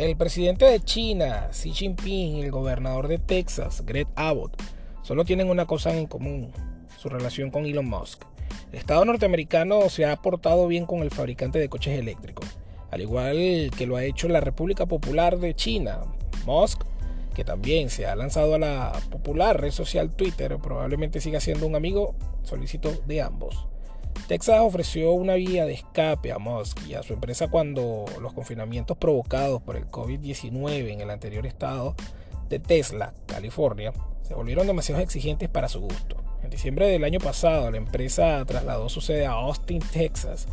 El presidente de China, Xi Jinping, y el gobernador de Texas, Greg Abbott, solo tienen una cosa en común, su relación con Elon Musk. El Estado norteamericano se ha portado bien con el fabricante de coches eléctricos, al igual que lo ha hecho la República Popular de China. Musk, que también se ha lanzado a la popular red social Twitter, probablemente siga siendo un amigo solicito de ambos. Texas ofreció una vía de escape a Musk y a su empresa cuando los confinamientos provocados por el COVID-19 en el anterior estado de Tesla, California, se volvieron demasiado exigentes para su gusto. En diciembre del año pasado, la empresa trasladó su sede a Austin, Texas.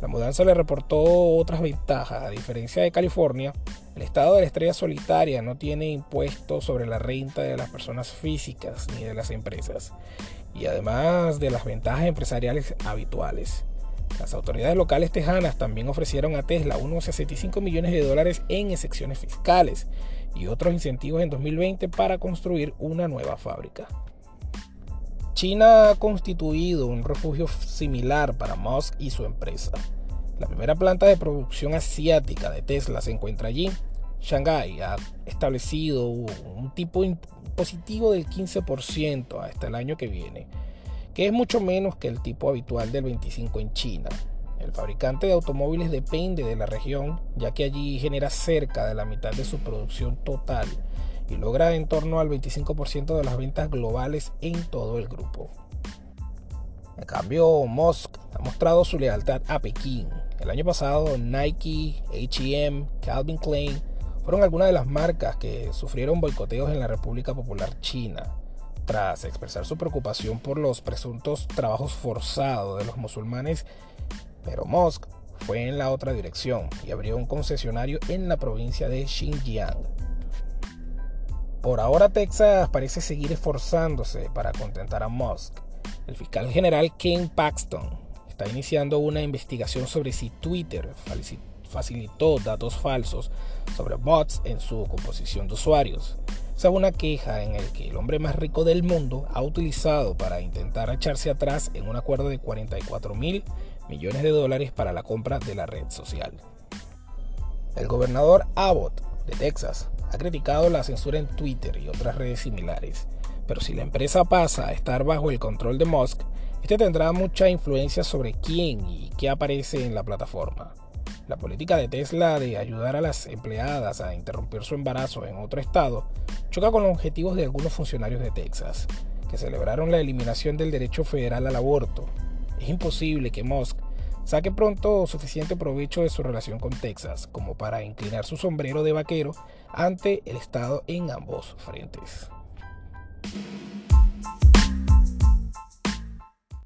La mudanza le reportó otras ventajas. A diferencia de California, el estado de la estrella solitaria no tiene impuestos sobre la renta de las personas físicas ni de las empresas y además de las ventajas empresariales habituales. Las autoridades locales tejanas también ofrecieron a Tesla unos 65 millones de dólares en excepciones fiscales y otros incentivos en 2020 para construir una nueva fábrica. China ha constituido un refugio similar para Musk y su empresa. La primera planta de producción asiática de Tesla se encuentra allí. Shanghai ha establecido un tipo positivo del 15% hasta el año que viene, que es mucho menos que el tipo habitual del 25% en China. El fabricante de automóviles depende de la región, ya que allí genera cerca de la mitad de su producción total y logra en torno al 25% de las ventas globales en todo el grupo. En cambio, Musk ha mostrado su lealtad a Pekín. El año pasado, Nike, HM, Calvin Klein fueron algunas de las marcas que sufrieron boicoteos en la República Popular China, tras expresar su preocupación por los presuntos trabajos forzados de los musulmanes, pero Musk fue en la otra dirección y abrió un concesionario en la provincia de Xinjiang. Por ahora Texas parece seguir esforzándose para contentar a Musk. El fiscal general Ken Paxton está iniciando una investigación sobre si Twitter facilitó datos falsos sobre bots en su composición de usuarios. Es una queja en el que el hombre más rico del mundo ha utilizado para intentar echarse atrás en un acuerdo de 44 mil millones de dólares para la compra de la red social. El gobernador Abbott de Texas ha criticado la censura en Twitter y otras redes similares, pero si la empresa pasa a estar bajo el control de Musk, este tendrá mucha influencia sobre quién y qué aparece en la plataforma. La política de Tesla de ayudar a las empleadas a interrumpir su embarazo en otro estado choca con los objetivos de algunos funcionarios de Texas, que celebraron la eliminación del derecho federal al aborto. Es imposible que Musk saque pronto suficiente provecho de su relación con Texas como para inclinar su sombrero de vaquero ante el Estado en ambos frentes.